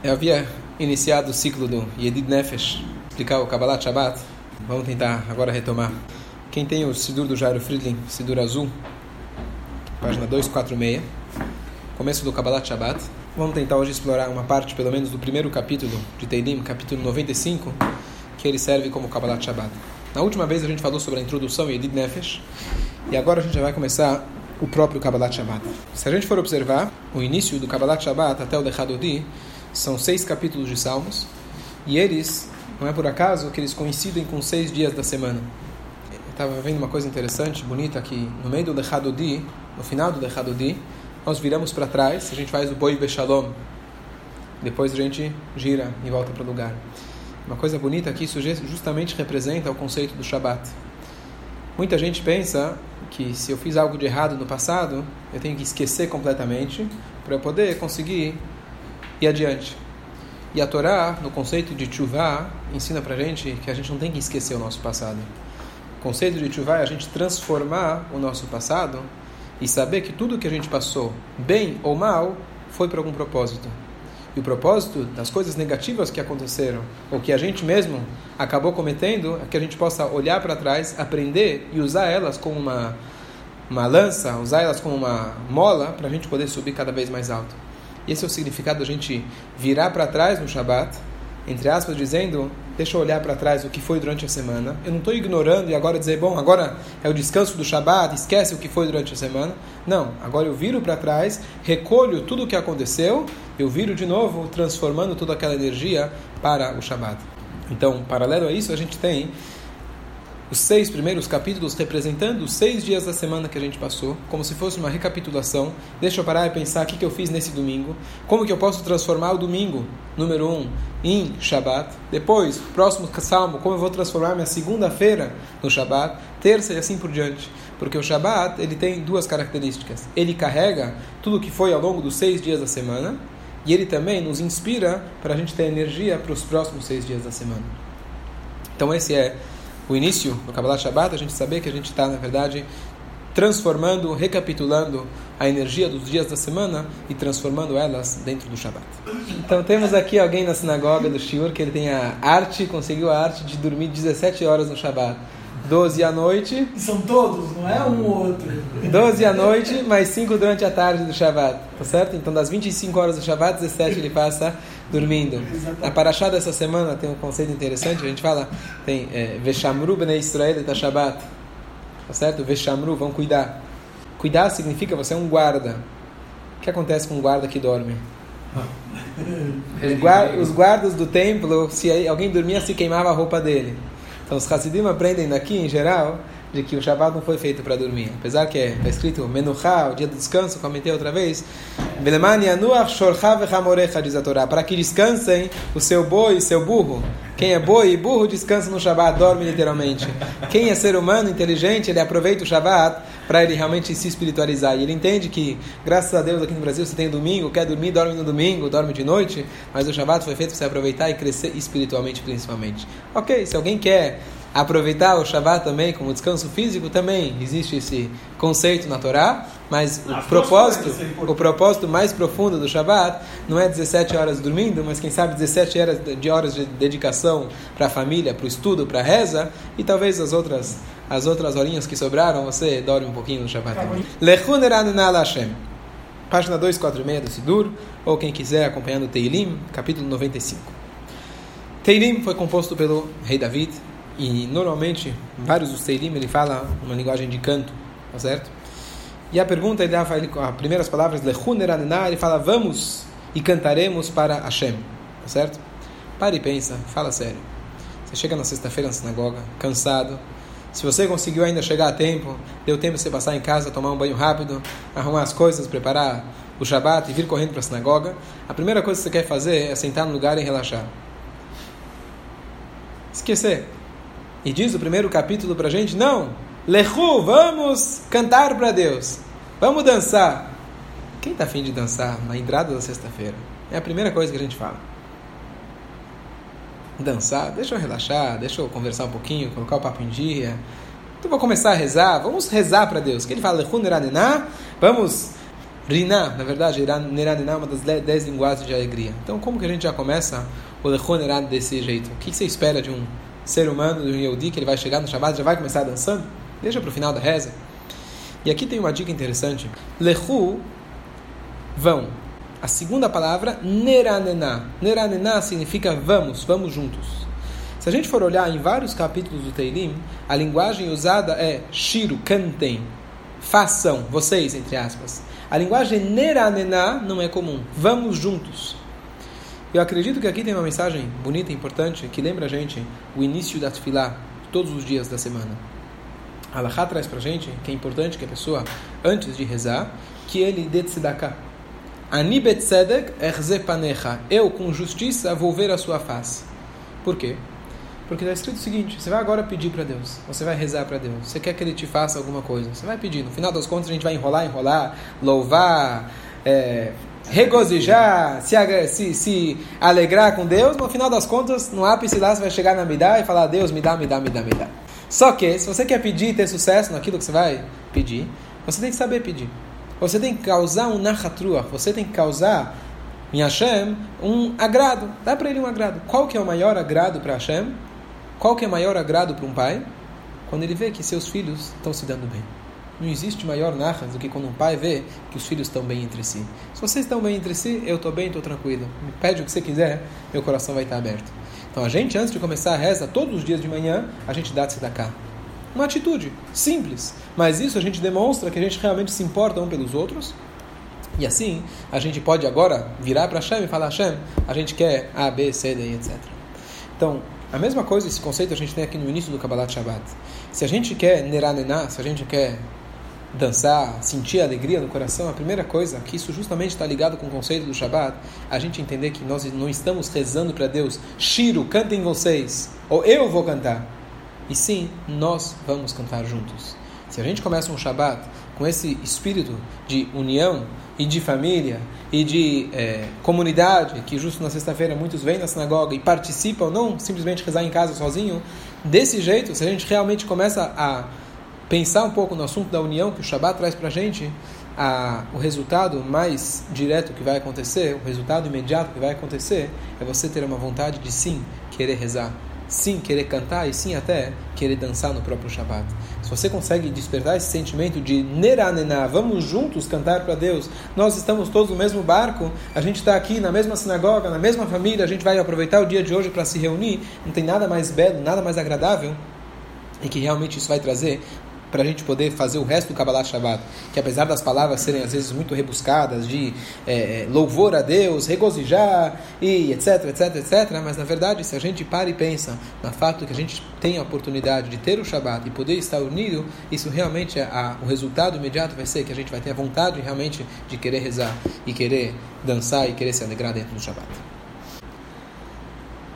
Eu havia iniciado o ciclo do Yedid Nefesh, explicar o Kabbalah Shabbat. Vamos tentar agora retomar. Quem tem o Sidur do Jairo Friedlin, Sidur Azul, página 246, começo do Kabbalah Shabbat. Vamos tentar hoje explorar uma parte, pelo menos, do primeiro capítulo de Teilim, capítulo 95, que ele serve como Kabbalah Shabbat. Na última vez a gente falou sobre a introdução Yedid Nefesh, e agora a gente já vai começar o próprio Kabbalah Shabbat. Se a gente for observar, o início do Kabbalah Shabbat até o Lechadodi são seis capítulos de Salmos, e eles, não é por acaso, que eles coincidem com seis dias da semana. Eu estava vendo uma coisa interessante, bonita, que no meio do Lechadodi, no final do Lechadodi, nós viramos para trás, a gente faz o Boi Beshalom, depois a gente gira e volta para o lugar. Uma coisa bonita que isso justamente representa o conceito do Shabat. Muita gente pensa que se eu fiz algo de errado no passado, eu tenho que esquecer completamente para eu poder conseguir ir adiante. E a Torá, no conceito de chuvá, ensina para a gente que a gente não tem que esquecer o nosso passado. O conceito de chuvá é a gente transformar o nosso passado e saber que tudo que a gente passou, bem ou mal, foi por algum propósito. E o propósito das coisas negativas que aconteceram, ou que a gente mesmo acabou cometendo, é que a gente possa olhar para trás, aprender e usar elas como uma, uma lança, usar elas como uma mola, para a gente poder subir cada vez mais alto. Esse é o significado da gente virar para trás no Shabat, entre aspas, dizendo: deixa eu olhar para trás o que foi durante a semana. Eu não estou ignorando e agora dizer, bom, agora é o descanso do Shabat, esquece o que foi durante a semana. Não, agora eu viro para trás, recolho tudo o que aconteceu, eu viro de novo, transformando toda aquela energia para o Shabat. Então, paralelo a isso, a gente tem os seis primeiros capítulos representando os seis dias da semana que a gente passou, como se fosse uma recapitulação. Deixa eu parar e pensar o que, eu fiz nesse domingo, como que eu posso transformar o domingo, número um, em Shabat. Depois, próximo salmo, como eu vou transformar minha segunda-feira no Shabat, terça e assim por diante. Porque o Shabat ele tem duas características. Ele carrega tudo que foi ao longo dos seis dias da semana e ele também nos inspira para a gente ter energia para os próximos seis dias da semana. Então esse é o início do Kabbalah Shabbat, a gente saber que a gente está, na verdade, transformando, recapitulando a energia dos dias da semana e transformando elas dentro do Shabbat. Então temos aqui alguém na sinagoga do Shiur que ele tem a arte, conseguiu a arte de dormir 17 horas no Shabbat. 12 à noite. São todos, não é um ou outro. 12 à noite, mais 5 durante a tarde do Shabbat. Tá certo? Então das 25 horas do Shabbat, 17 ele passa dormindo. Exatamente. Na Parashá dessa semana tem um conceito interessante, a gente fala, tem é, Veshamru bnei Israel et Shabbat. Tá certo? Veshamru, vão cuidar. Cuidar significa você é um guarda. O que acontece com um guarda que dorme? Os guardas do templo, se alguém dormia, se queimava a roupa dele. Então os Hasidim aprendem daqui, em geral, de que o Shabbat não foi feito para dormir. Apesar que está é, escrito Menuchá, o dia do descanso, comentei outra vez. diz para que descansem o seu boi e seu burro. Quem é boi e burro descansa no Shabbat, dorme literalmente. Quem é ser humano inteligente, ele aproveita o Shabbat para ele realmente se espiritualizar. E ele entende que, graças a Deus, aqui no Brasil você tem domingo, quer dormir, dorme no domingo, dorme de noite, mas o Shabbat foi feito para você aproveitar e crescer espiritualmente, principalmente. Ok, se alguém quer aproveitar o Shabbat também como descanso físico, também existe esse conceito na Torá, mas o propósito, o propósito mais profundo do Shabbat não é 17 horas dormindo, mas quem sabe 17 horas de horas de dedicação para a família, para o estudo, para a reza, e talvez as outras as outras horinhas que sobraram, você dorme um pouquinho no Shabbat também. Hashem. Página 246 do Sidur, ou quem quiser acompanhando Teilim, capítulo 95. Teilim foi composto pelo rei David, e normalmente, vários dos Teilim, ele fala uma linguagem de canto, tá certo? E a pergunta, ele fala, as primeiras palavras, ele fala, vamos e cantaremos para Hashem, tá certo? Pare e pensa, fala sério. Você chega na sexta-feira na sinagoga, cansado, se você conseguiu ainda chegar a tempo, deu tempo de você passar em casa, tomar um banho rápido, arrumar as coisas, preparar o Shabat e vir correndo para a sinagoga, a primeira coisa que você quer fazer é sentar no lugar e relaxar. Esquecer. E diz o primeiro capítulo para a gente: não, Lehu, vamos cantar para Deus, vamos dançar. Quem está afim de dançar na entrada da sexta-feira? É a primeira coisa que a gente fala dançar, deixa eu relaxar, deixa eu conversar um pouquinho, colocar o papo em dia. Então vou começar a rezar, vamos rezar para Deus. Que ele fala, vamos Riná, na verdade, Neranená é uma das dez linguagens de alegria. Então, como que a gente já começa o Lechonerá desse jeito? O que você espera de um ser humano, de um Yehudi, que ele vai chegar no Shabbat já vai começar dançando? Deixa para o final da reza. E aqui tem uma dica interessante. Lechu, vão. A segunda palavra, Neranená. Neranená significa vamos, vamos juntos. Se a gente for olhar em vários capítulos do Teilim, a linguagem usada é Shiro, cantem, façam, vocês, entre aspas. A linguagem neranená não é comum. Vamos juntos. Eu acredito que aqui tem uma mensagem bonita e importante que lembra a gente o início da tefilá todos os dias da semana. Allah traz para a gente que é importante que a pessoa, antes de rezar, que ele dê tzedakah. Ani betzedek erze panecha. Eu, com justiça, vou ver a sua face. Por quê? Porque está escrito o seguinte: você vai agora pedir para Deus, você vai rezar para Deus, você quer que Ele te faça alguma coisa, você vai pedir. No final das contas, a gente vai enrolar, enrolar, louvar, é, regozijar, se, se, se, alegrar com Deus, no final das contas, no ápice lá, você vai chegar na Midá e falar: Deus, me dá, me dá, me dá, me dá. Só que, se você quer pedir e ter sucesso naquilo que você vai pedir, você tem que saber pedir. Você tem que causar um nachatrua, você tem que causar em Hashem um agrado. Dá para ele um agrado. Qual que é o maior agrado para Hashem? Qual que é maior agrado para um pai? Quando ele vê que seus filhos estão se dando bem. Não existe maior narra do que quando um pai vê que os filhos estão bem entre si. Se vocês estão bem entre si, eu estou bem, estou tranquilo. Me pede o que você quiser, meu coração vai estar aberto. Então a gente, antes de começar a reza, todos os dias de manhã, a gente dá cá. Uma atitude simples, mas isso a gente demonstra que a gente realmente se importa um pelos outros. E assim, a gente pode agora virar para Hashem e falar: Hashem, a gente quer A, B, C, D, etc. Então, a mesma coisa, esse conceito a gente tem aqui no início do Kabbalah Shabbat. Se a gente quer neranená, se a gente quer dançar, sentir alegria no coração, a primeira coisa, que isso justamente está ligado com o conceito do Shabbat, a gente entender que nós não estamos rezando para Deus, Shiro, cantem vocês, ou eu vou cantar. E sim, nós vamos cantar juntos. Se a gente começa um Shabbat com esse espírito de união, e de família e de é, comunidade, que justo na sexta-feira muitos vêm na sinagoga e participam, não simplesmente rezar em casa sozinho, desse jeito, se a gente realmente começa a pensar um pouco no assunto da união que o Shabat traz para a gente, o resultado mais direto que vai acontecer, o resultado imediato que vai acontecer, é você ter uma vontade de sim querer rezar sim querer cantar e sim até querer dançar no próprio Shabbat. Se você consegue despertar esse sentimento de neranená, vamos juntos cantar para Deus, nós estamos todos no mesmo barco, a gente está aqui na mesma sinagoga, na mesma família, a gente vai aproveitar o dia de hoje para se reunir, não tem nada mais belo, nada mais agradável e que realmente isso vai trazer para a gente poder fazer o resto do Kabbalah Shabbat, que apesar das palavras serem às vezes muito rebuscadas, de é, é, louvor a Deus, regozijar e etc, etc, etc, mas na verdade, se a gente para e pensa no fato que a gente tem a oportunidade de ter o Shabbat e poder estar unido, isso realmente, é a, o resultado imediato vai ser que a gente vai ter a vontade realmente de querer rezar e querer dançar e querer se alegrar dentro do Shabbat.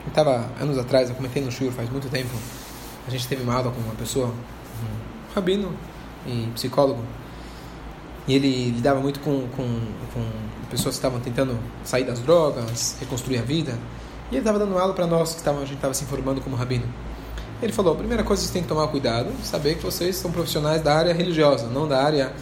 Estava anos atrás, eu comentei no Shur faz muito tempo, a gente teve uma aula com uma pessoa rabino e psicólogo. E ele lidava muito com, com, com pessoas que estavam tentando sair das drogas, reconstruir a vida. E ele estava dando aula para nós que estavam, a gente estava se informando como rabino. Ele falou: a primeira coisa que vocês têm que tomar cuidado, saber que vocês são profissionais da área religiosa, não da área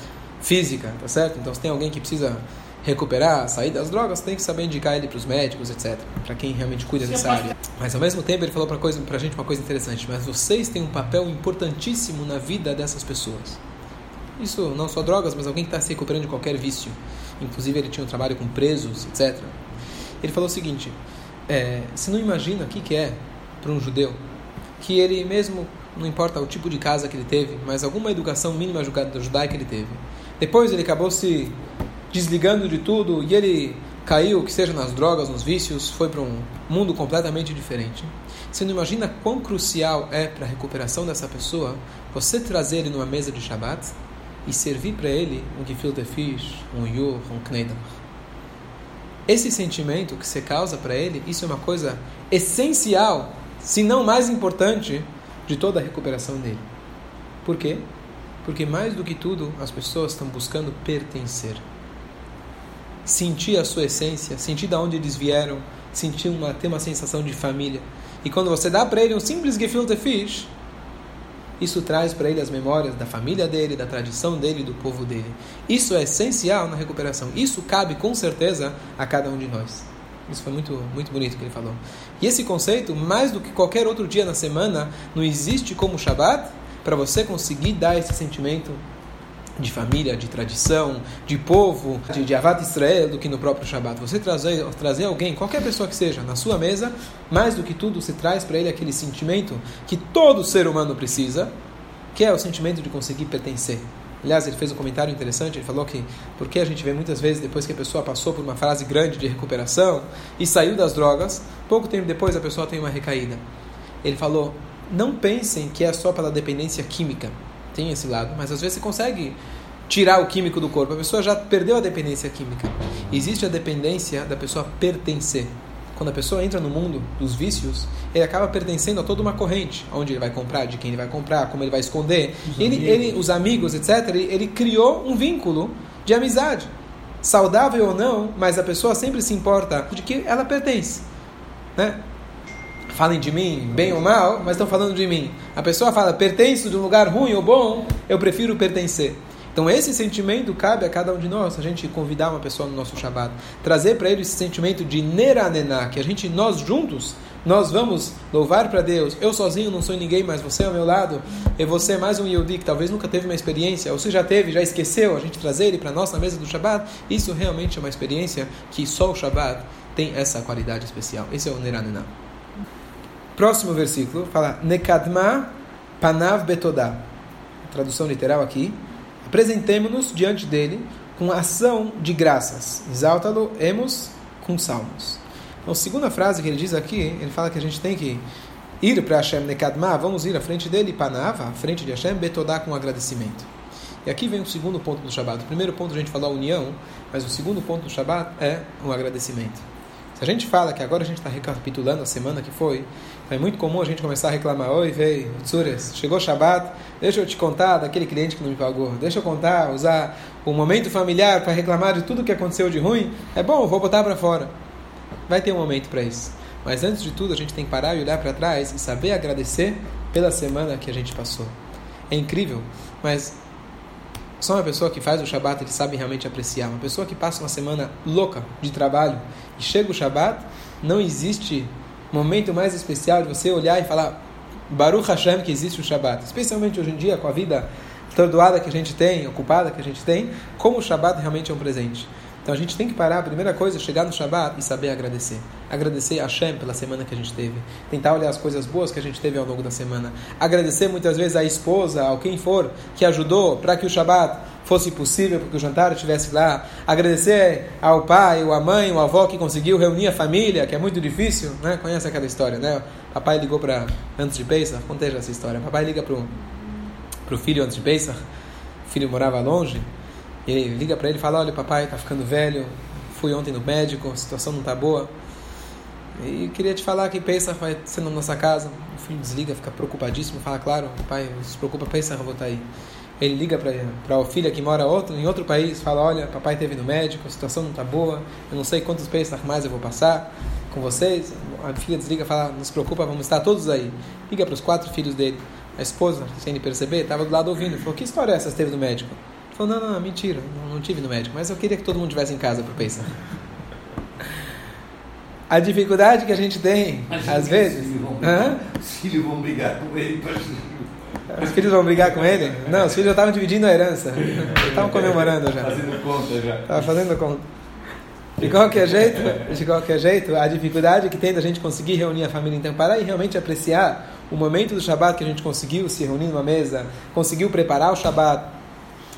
física, tá certo? Então, se tem alguém que precisa recuperar, sair das drogas, tem que saber indicar ele para os médicos, etc. Para quem realmente cuida dessa área. Mas ao mesmo tempo ele falou para coisa, a gente uma coisa interessante. Mas vocês têm um papel importantíssimo na vida dessas pessoas. Isso não só drogas, mas alguém que está se recuperando de qualquer vício. Inclusive ele tinha um trabalho com presos, etc. Ele falou o seguinte: é, você não imagina o que, que é para um judeu que ele mesmo não importa o tipo de casa que ele teve, mas alguma educação mínima judaica ele teve. Depois ele acabou se desligando de tudo e ele caiu, que seja nas drogas, nos vícios, foi para um mundo completamente diferente. Você não imagina quão crucial é para a recuperação dessa pessoa você trazer ele numa mesa de Shabbat e servir para ele um gefilte fish, um yur, um knedach. Esse sentimento que você causa para ele, isso é uma coisa essencial, se não mais importante, de toda a recuperação dele. Por quê? Porque mais do que tudo, as pessoas estão buscando pertencer sentir a sua essência, sentir de onde eles vieram, sentir uma, ter uma sensação de família. E quando você dá para ele um simples gefilte fish, isso traz para ele as memórias da família dele, da tradição dele, do povo dele. Isso é essencial na recuperação. Isso cabe com certeza a cada um de nós. Isso foi muito, muito bonito que ele falou. E esse conceito, mais do que qualquer outro dia na semana, não existe como Shabat para você conseguir dar esse sentimento de família, de tradição, de povo, de, de Avat Israel, do que no próprio Shabat. Você trazer, trazer alguém, qualquer pessoa que seja, na sua mesa, mais do que tudo, você traz para ele aquele sentimento que todo ser humano precisa, que é o sentimento de conseguir pertencer. Aliás, ele fez um comentário interessante, ele falou que porque a gente vê muitas vezes depois que a pessoa passou por uma fase grande de recuperação e saiu das drogas, pouco tempo depois a pessoa tem uma recaída. Ele falou: "Não pensem que é só pela dependência química tem esse lado, mas às vezes você consegue tirar o químico do corpo. A pessoa já perdeu a dependência química. Existe a dependência da pessoa pertencer. Quando a pessoa entra no mundo dos vícios, ele acaba pertencendo a toda uma corrente, onde ele vai comprar, de quem ele vai comprar, como ele vai esconder. Os ele, amigos. ele, os amigos, etc. Ele, ele criou um vínculo de amizade, saudável ou não, mas a pessoa sempre se importa de que ela pertence, né? Falem de mim, bem ou mal, mas estão falando de mim. A pessoa fala, pertenço de um lugar ruim ou bom, eu prefiro pertencer. Então esse sentimento cabe a cada um de nós, a gente convidar uma pessoa no nosso Shabbat, trazer para ele esse sentimento de neranená, que a gente, nós juntos, nós vamos louvar para Deus. Eu sozinho não sou ninguém, mas você ao meu lado, e você é mais um Yehudi que talvez nunca teve uma experiência, ou se já teve, já esqueceu, a gente trazer ele para nós na mesa do Shabbat, isso realmente é uma experiência que só o Shabbat tem essa qualidade especial. Esse é o neranená. Próximo versículo fala Nekadma Panav Betodá. Tradução literal aqui. Apresentemos-nos diante dele com ação de graças. Exalta-lo, emos com salmos. Então, segunda frase que ele diz aqui, ele fala que a gente tem que ir para Hashem Nekadma, vamos ir à frente dele, Panav, à frente de Hashem, Betodá com agradecimento. E aqui vem o segundo ponto do Shabat. O primeiro ponto a gente falou a união, mas o segundo ponto do Shabat é o agradecimento. Se a gente fala que agora a gente está recapitulando a semana que foi, é muito comum a gente começar a reclamar: Oi, veio, Tsures, chegou Shabat, deixa eu te contar daquele cliente que não me pagou, deixa eu contar, usar o momento familiar para reclamar de tudo que aconteceu de ruim. É bom, vou botar para fora. Vai ter um momento para isso. Mas antes de tudo, a gente tem que parar e olhar para trás e saber agradecer pela semana que a gente passou. É incrível, mas só uma pessoa que faz o Shabat, ele sabe realmente apreciar. Uma pessoa que passa uma semana louca de trabalho e chega o Shabat, não existe momento mais especial de você olhar e falar Baruch Hashem que existe o Shabat. Especialmente hoje em dia, com a vida atordoada que a gente tem, ocupada que a gente tem, como o Shabat realmente é um presente. Então a gente tem que parar, a primeira coisa, chegar no Shabat e saber agradecer. Agradecer a Hashem pela semana que a gente teve. Tentar olhar as coisas boas que a gente teve ao longo da semana. Agradecer muitas vezes à esposa, ao quem for, que ajudou para que o Shabat fosse possível, para que o jantar estivesse lá. Agradecer ao pai, ou à mãe, ou à avó que conseguiu reunir a família, que é muito difícil, né? Conhece aquela história, né? Papai ligou para antes de Pesach, contei essa história. Papai liga para o filho antes de Pesach, o filho morava longe, ele liga para ele e fala: Olha, papai está ficando velho, fui ontem no médico, a situação não está boa. E queria te falar que Pesach vai ser na nossa casa. O filho desliga, fica preocupadíssimo, fala: Claro, pai, não se preocupa, Pesach, eu vou estar tá aí. Ele liga para a filha que mora outro, em outro país, fala: Olha, papai teve no médico, a situação não está boa, eu não sei quantos Pesach mais eu vou passar com vocês. A filha desliga e fala: Não se preocupa, vamos estar todos aí. Liga para os quatro filhos dele. A esposa, sem ele perceber, estava do lado ouvindo. Falou: Que história é essa que teve no médico? Falou, não, não, mentira, não, não, tive no médico, mas eu queria que todo mundo tivesse em casa para pensar. A dificuldade que a gente tem, às vezes. Os filhos vão brigar com ele. Os filhos vão brigar com ele? Não, os filhos já estavam dividindo a herança. Estavam comemorando já. Fazendo conta já. Estavam fazendo conta. De qualquer jeito, de qualquer jeito, a dificuldade que tem da gente conseguir reunir a família. Então, parar e realmente apreciar o momento do Shabat que a gente conseguiu se reunir numa mesa, conseguiu preparar o Shabat,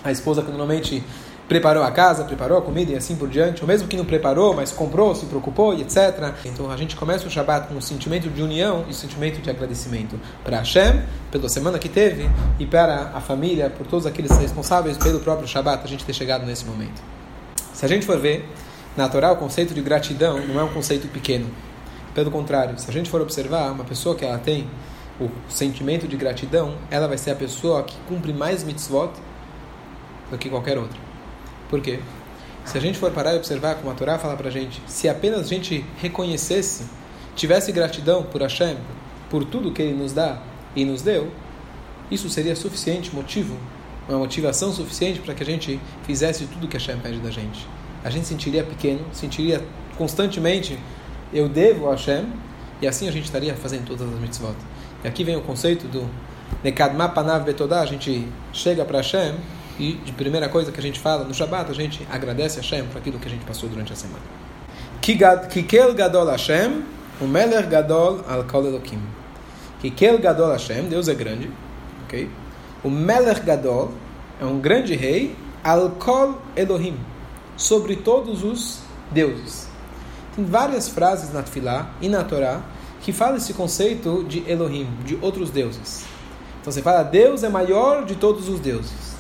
a esposa que normalmente preparou a casa, preparou a comida e assim por diante, ou mesmo que não preparou, mas comprou, se preocupou e etc. Então a gente começa o Shabat com um sentimento de união e um sentimento de agradecimento para Hashem, pela semana que teve, e para a família, por todos aqueles responsáveis pelo próprio Shabat, a gente ter chegado nesse momento. Se a gente for ver, na Torá o conceito de gratidão não é um conceito pequeno. Pelo contrário, se a gente for observar, uma pessoa que ela tem o sentimento de gratidão, ela vai ser a pessoa que cumpre mais mitzvot do que qualquer outra. Por quê? Se a gente for parar e observar como a Torá fala para a gente, se apenas a gente reconhecesse, tivesse gratidão por Hashem, por tudo que Ele nos dá e nos deu, isso seria suficiente motivo, uma motivação suficiente para que a gente fizesse tudo que Hashem pede da gente. A gente sentiria pequeno, sentiria constantemente eu devo a Hashem, e assim a gente estaria fazendo todas as mitzvot. E aqui vem o conceito do Nekadma Panav Betodá, a gente chega para Hashem e de primeira coisa que a gente fala no Shabbat, a gente agradece a Hashem por aquilo que a gente passou durante a semana. Kikel Gadol Hashem, o Meler Gadol Al Kol Elokim. Kikel Gadol Hashem, Deus é grande, ok? O Meler Gadol é um grande rei, Al Kol Elohim, sobre todos os deuses. Tem várias frases na Tfilá e na Torá que falam esse conceito de Elohim, de outros deuses. Então você fala, Deus é maior de todos os deuses.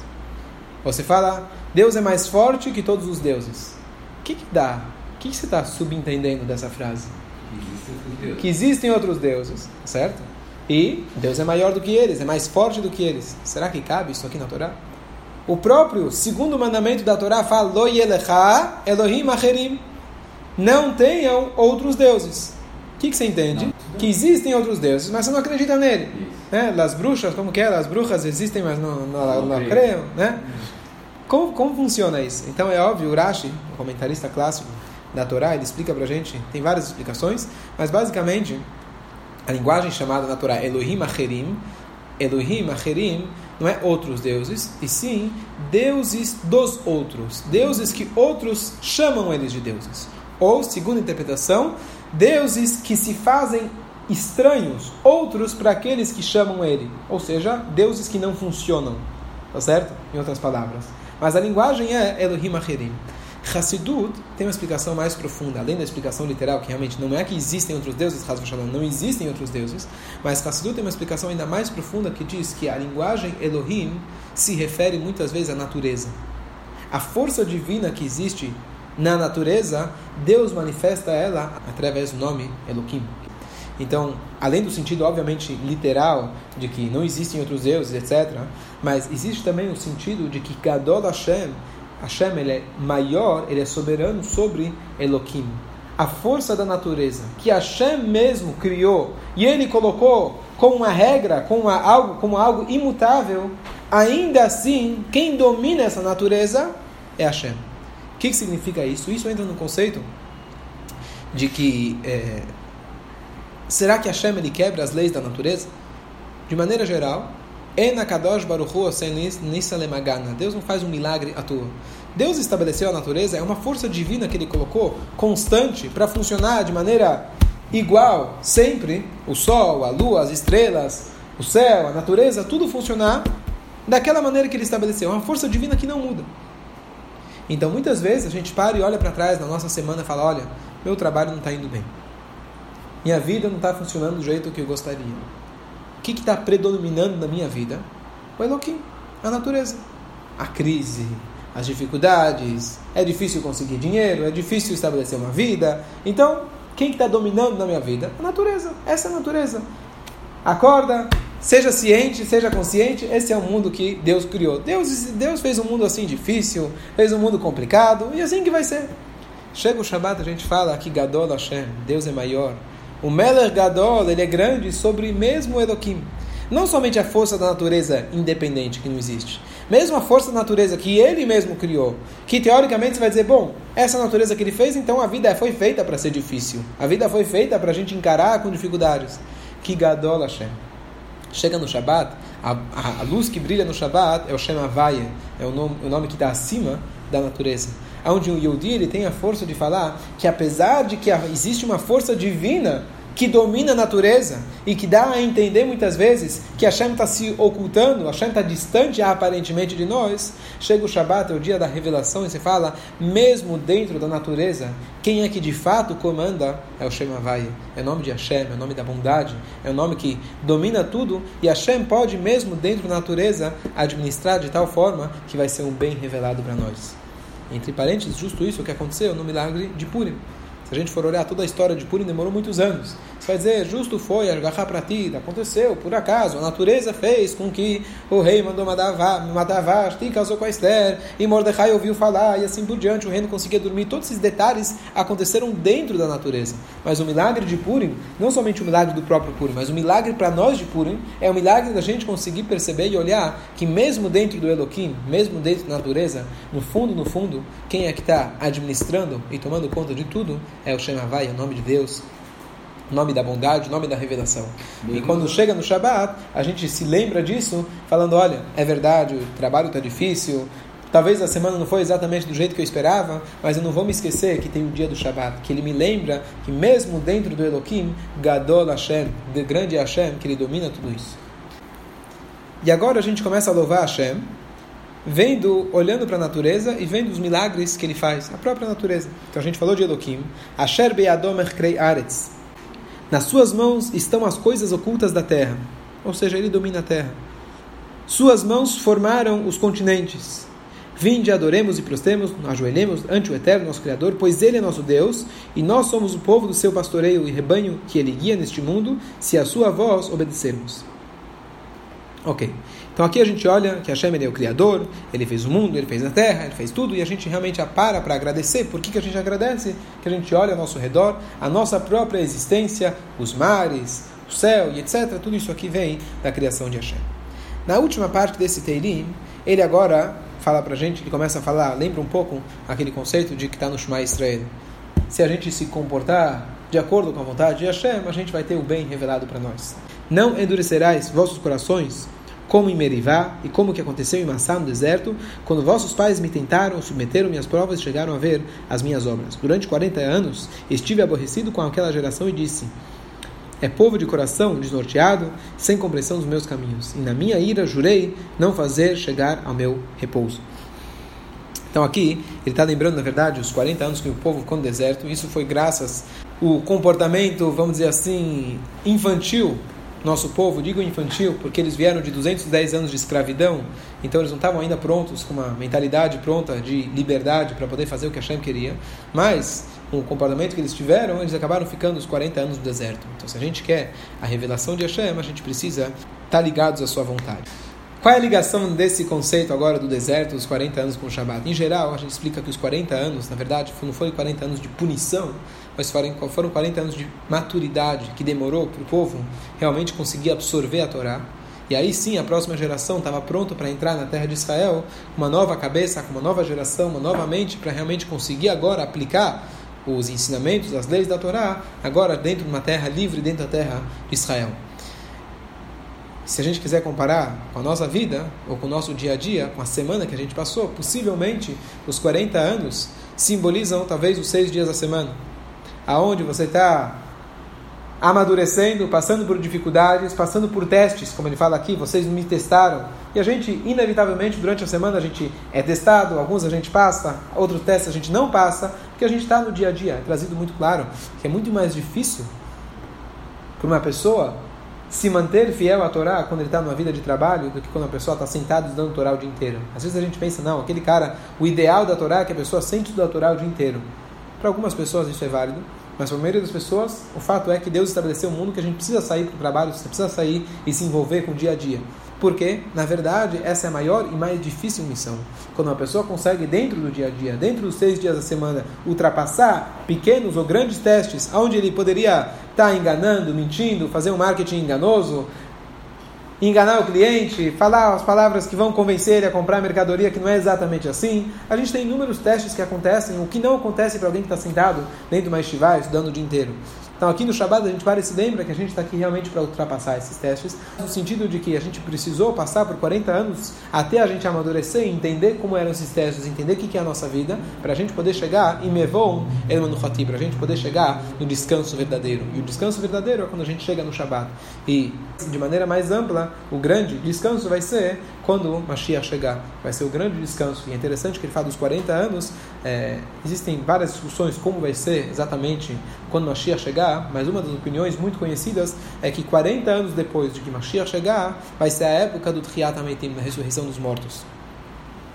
Você fala, Deus é mais forte que todos os deuses. O que, que dá? O que, que você está subentendendo dessa frase? Que existem outros deuses, certo? E Deus é maior do que eles, é mais forte do que eles. Será que cabe isso aqui na Torá? O próprio segundo mandamento da Torá fala: Lo Elohim acherim. Não tenham outros deuses. O que, que você entende? Não. Que existem outros deuses, mas você não acredita nele. Né? As bruxas, como que é? As bruxas existem, mas não, não, não, creem. Né? Como, como funciona isso? Então é óbvio, o Rashi, o comentarista clássico da Torá, ele explica pra gente, tem várias explicações, mas basicamente a linguagem chamada na Torá Elohim Acherim, Elohim Acherim não é outros deuses, e sim deuses dos outros, deuses que outros chamam eles de deuses. Ou, segundo a interpretação, deuses que se fazem estranhos, outros para aqueles que chamam ele, ou seja, deuses que não funcionam, tá certo? Em outras palavras. Mas a linguagem é Elohim Acherim. Hassidut tem uma explicação mais profunda, além da explicação literal, que realmente não é que existem outros deuses, não existem outros deuses, mas Hassidut tem uma explicação ainda mais profunda que diz que a linguagem Elohim se refere muitas vezes à natureza. A força divina que existe na natureza, Deus manifesta ela através do nome Elohim. Então, além do sentido obviamente literal de que não existem outros deuses, etc., mas existe também o sentido de que Gadol Hashem, Hashem ele é maior, ele é soberano sobre Elohim. A força da natureza que Hashem mesmo criou e ele colocou como uma regra, como algo, como algo imutável, ainda assim, quem domina essa natureza é Hashem. Que, que significa isso? Isso entra no conceito de que é, Será que Hashem ele quebra as leis da natureza? De maneira geral. Deus não faz um milagre à toa. Deus estabeleceu a natureza, é uma força divina que ele colocou, constante, para funcionar de maneira igual, sempre. O sol, a lua, as estrelas, o céu, a natureza, tudo funcionar daquela maneira que ele estabeleceu. É uma força divina que não muda. Então, muitas vezes, a gente para e olha para trás na nossa semana e fala: olha, meu trabalho não está indo bem. Minha vida não está funcionando do jeito que eu gostaria. O que está predominando na minha vida? O Elohim, a natureza. A crise, as dificuldades, é difícil conseguir dinheiro, é difícil estabelecer uma vida. Então, quem está dominando na minha vida? A natureza. Essa é a natureza. Acorda, seja ciente, seja consciente, esse é o mundo que Deus criou. Deus, Deus fez um mundo assim difícil, fez um mundo complicado, e assim que vai ser. Chega o Shabbat, a gente fala que Gadol Hashem, Deus é maior. O Meler Gadol, ele é grande sobre mesmo Elohim. Não somente a força da natureza independente, que não existe. Mesmo a força da natureza que ele mesmo criou. Que teoricamente você vai dizer, bom, essa natureza que ele fez, então a vida foi feita para ser difícil. A vida foi feita para a gente encarar com dificuldades. Que Gadol Hashem. Chega no Shabat, a, a, a, luz que brilha no Shabat é o Shem Havaya, é o nome, o nome que está acima da natureza. Onde o Yehudi ele tem a força de falar que apesar de que existe uma força divina que domina a natureza e que dá a entender muitas vezes que Hashem está se ocultando, Hashem está distante aparentemente de nós, chega o Shabat, é o dia da revelação, e se fala, mesmo dentro da natureza, quem é que de fato comanda é o Shem Havai, é o nome de Hashem, é o nome da bondade, é o nome que domina tudo, e Hashem pode, mesmo dentro da natureza, administrar de tal forma que vai ser um bem revelado para nós. Entre parênteses, justo isso que aconteceu no milagre de Purim. Se a gente for olhar toda a história de Purim, demorou muitos anos. Vai dizer, justo foi ti, aconteceu, por acaso, a natureza fez com que o rei mandou matar Vashti, casou com a Esther, e Mordecai ouviu falar, e assim por diante, o rei não conseguia dormir. Todos esses detalhes aconteceram dentro da natureza. Mas o milagre de Purim, não somente o milagre do próprio Purim, mas o milagre para nós de Purim, é o milagre da gente conseguir perceber e olhar que mesmo dentro do Elohim, mesmo dentro da natureza, no fundo, no fundo, quem é que está administrando e tomando conta de tudo é o Shem Havai, o nome de Deus, nome da bondade, nome da revelação. E quando chega no Shabat, a gente se lembra disso, falando: olha, é verdade, o trabalho está difícil, talvez a semana não foi exatamente do jeito que eu esperava, mas eu não vou me esquecer que tem o dia do Shabat, que ele me lembra que mesmo dentro do Elohim, Gadol Hashem, de grande Hashem, que ele domina tudo isso. E agora a gente começa a louvar Hashem, vendo, olhando para a natureza e vendo os milagres que ele faz, a própria natureza. Então a gente falou de Elohim, Asher Be'adom Erkrei Aretz, nas suas mãos estão as coisas ocultas da terra. Ou seja, ele domina a terra. Suas mãos formaram os continentes. Vinde, adoremos e prostemos, ajoelhemos ante o Eterno, nosso Criador, pois Ele é nosso Deus, e nós somos o povo do seu pastoreio e rebanho que Ele guia neste mundo, se a sua voz obedecermos. Ok. Então aqui a gente olha que Hashem é o Criador, ele fez o mundo, ele fez a terra, ele fez tudo, e a gente realmente para para agradecer. Por que, que a gente agradece? Que a gente olha ao nosso redor, a nossa própria existência, os mares, o céu e etc. Tudo isso aqui vem da criação de Hashem. Na última parte desse Teirim, ele agora fala para a gente, ele começa a falar, lembra um pouco aquele conceito de que está no Shema Israel. Se a gente se comportar de acordo com a vontade de Hashem, a gente vai ter o bem revelado para nós. Não endurecerás vossos corações como em Merivá e como que aconteceu em Massá no deserto, quando vossos pais me tentaram, submeteram minhas provas e chegaram a ver as minhas obras. Durante 40 anos estive aborrecido com aquela geração e disse: É povo de coração desnorteado, sem compreensão dos meus caminhos. E na minha ira jurei não fazer chegar ao meu repouso. Então aqui ele está lembrando, na verdade, os 40 anos que o povo ficou no deserto. Isso foi graças ao comportamento, vamos dizer assim, infantil nosso povo, digo infantil, porque eles vieram de 210 anos de escravidão, então eles não estavam ainda prontos, com uma mentalidade pronta de liberdade para poder fazer o que Hashem queria, mas com o comportamento que eles tiveram, eles acabaram ficando os 40 anos no deserto. Então, se a gente quer a revelação de Hashem, a gente precisa estar tá ligados à sua vontade. Qual é a ligação desse conceito agora do deserto, os 40 anos com o Shabat? Em geral, a gente explica que os 40 anos, na verdade, não foram 40 anos de punição, mas foram 40 anos de maturidade que demorou para o povo realmente conseguir absorver a Torá. E aí sim a próxima geração estava pronta para entrar na terra de Israel, uma nova cabeça, com uma nova geração, uma nova mente, para realmente conseguir agora aplicar os ensinamentos, as leis da Torá, agora dentro de uma terra livre, dentro da terra de Israel. Se a gente quiser comparar com a nossa vida, ou com o nosso dia a dia, com a semana que a gente passou, possivelmente os 40 anos simbolizam talvez os seis dias da semana aonde você está amadurecendo, passando por dificuldades, passando por testes, como ele fala aqui, vocês me testaram. E a gente, inevitavelmente, durante a semana, a gente é testado, alguns a gente passa, outros testes a gente não passa, porque a gente está no dia a dia. É trazido muito claro que é muito mais difícil para uma pessoa se manter fiel à Torá quando ele está numa vida de trabalho do que quando a pessoa está sentada estudando Torá o dia inteiro. Às vezes a gente pensa, não, aquele cara, o ideal da Torá é que a pessoa sente estudar Torá o dia inteiro. Para algumas pessoas isso é válido, mas para a maioria das pessoas, o fato é que Deus estabeleceu um mundo que a gente precisa sair para o trabalho, você precisa sair e se envolver com o dia a dia. Porque, na verdade, essa é a maior e mais difícil missão. Quando uma pessoa consegue, dentro do dia a dia, dentro dos seis dias da semana, ultrapassar pequenos ou grandes testes, onde ele poderia estar enganando, mentindo, fazer um marketing enganoso, enganar o cliente, falar as palavras que vão convencer ele a comprar a mercadoria que não é exatamente assim. A gente tem inúmeros testes que acontecem, o que não acontece para alguém que está sentado dentro de uma estivar estudando o dia inteiro. Então aqui no Shabbat a gente para e se lembra que a gente está aqui realmente para ultrapassar esses testes, no sentido de que a gente precisou passar por 40 anos até a gente amadurecer e entender como eram esses testes, entender o que é a nossa vida, para a gente poder chegar em Mevon El Manuchati, para a gente poder chegar no descanso verdadeiro. E o descanso verdadeiro é quando a gente chega no Shabbat. E de maneira mais ampla, o grande descanso vai ser quando Mashiach chegar. Vai ser o grande descanso. E é interessante que ele fala dos 40 anos, é, existem várias discussões como vai ser exatamente quando Mashiach chegar, mas uma das opiniões muito conhecidas é que 40 anos depois de que Mashiach chegar, vai ser a época do Triat HaMetim, da ressurreição dos mortos.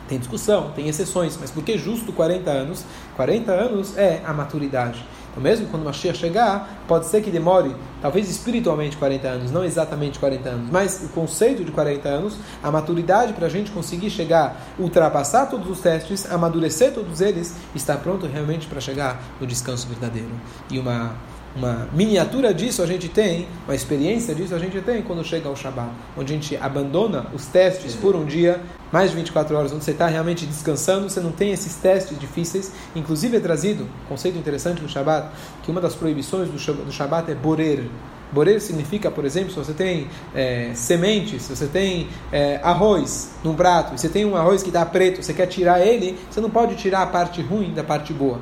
Tem discussão, tem exceções, mas por que justo 40 anos? 40 anos é a maturidade. Mesmo quando Mashiach chegar, pode ser que demore, talvez espiritualmente 40 anos, não exatamente 40 anos, mas o conceito de 40 anos, a maturidade para a gente conseguir chegar, ultrapassar todos os testes, amadurecer todos eles, está pronto realmente para chegar no descanso verdadeiro. E uma uma miniatura disso a gente tem, uma experiência disso a gente tem quando chega ao Shabat, onde a gente abandona os testes por um dia, mais de 24 horas, onde você está realmente descansando, você não tem esses testes difíceis. Inclusive é trazido, um conceito interessante no Shabat, que uma das proibições do Shabat é borer. Borer significa, por exemplo, se você tem é, sementes, se você tem é, arroz num prato, e você tem um arroz que está preto, você quer tirar ele, você não pode tirar a parte ruim da parte boa.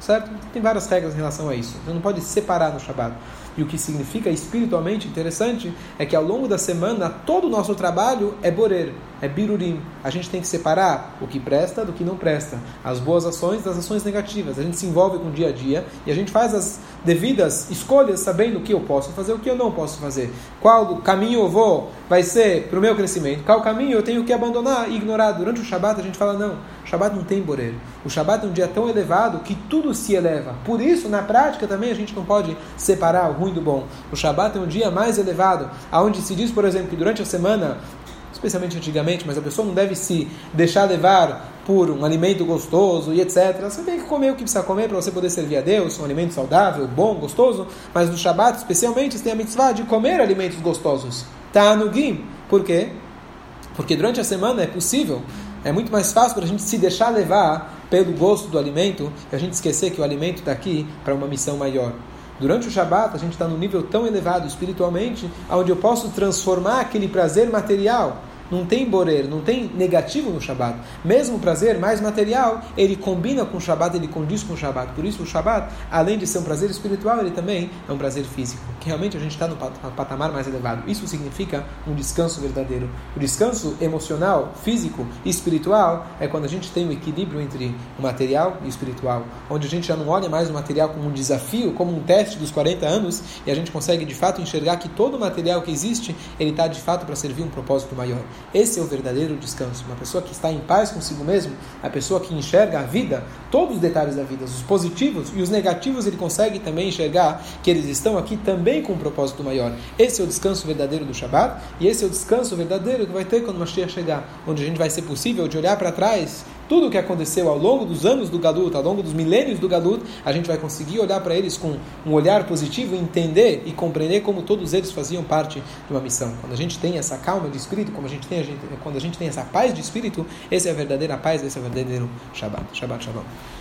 Certo? Tem várias regras em relação a isso. Você não pode separar no Shabat. E o que significa espiritualmente interessante é que ao longo da semana todo o nosso trabalho é borer, é birurim. A gente tem que separar o que presta do que não presta, as boas ações das ações negativas. A gente se envolve com o dia a dia e a gente faz as devidas escolhas sabendo o que eu posso fazer, o que eu não posso fazer. Qual caminho eu vou vai ser para o meu crescimento, qual caminho eu tenho que abandonar e ignorar. Durante o Shabat a gente fala não, Shabat não tem borer. O Shabat é um dia tão elevado que tudo se eleva. Por isso, na prática também a gente não pode separar o ruim do bom. O Shabat é um dia mais elevado, aonde se diz, por exemplo, que durante a semana, especialmente antigamente, mas a pessoa não deve se deixar levar por um alimento gostoso e etc. Você tem que comer o que precisa comer para você poder servir a Deus, um alimento saudável, bom, gostoso, mas no Shabat, especialmente, você tem a mitzvah de comer alimentos gostosos. Tá no Gim. Por quê? Porque durante a semana é possível, é muito mais fácil para a gente se deixar levar pelo gosto do alimento e a gente esquecer que o alimento está aqui para uma missão maior. Durante o Shabat, a gente está num nível tão elevado espiritualmente, onde eu posso transformar aquele prazer material não tem borer, não tem negativo no Shabat. Mesmo o prazer mais material, ele combina com o Shabat, ele condiz com o Shabat. Por isso o Shabat, além de ser um prazer espiritual, ele também é um prazer físico. Que realmente a gente está no patamar mais elevado. Isso significa um descanso verdadeiro. O descanso emocional, físico e espiritual é quando a gente tem o um equilíbrio entre o material e o espiritual. Onde a gente já não olha mais o material como um desafio, como um teste dos 40 anos, e a gente consegue de fato enxergar que todo o material que existe, ele está de fato para servir um propósito maior. Esse é o verdadeiro descanso. Uma pessoa que está em paz consigo mesmo, a pessoa que enxerga a vida, todos os detalhes da vida, os positivos e os negativos, ele consegue também enxergar que eles estão aqui também com um propósito maior. Esse é o descanso verdadeiro do Shabat e esse é o descanso verdadeiro que vai ter quando o Mashiach chegar, onde a gente vai ser possível de olhar para trás tudo o que aconteceu ao longo dos anos do Galut, ao longo dos milênios do Galut, a gente vai conseguir olhar para eles com um olhar positivo, entender e compreender como todos eles faziam parte de uma missão. Quando a gente tem essa calma de espírito, como a gente tem, a gente, quando a gente tem essa paz de espírito, essa é a verdadeira paz, esse é o verdadeiro Shabbat. Shabbat Shalom.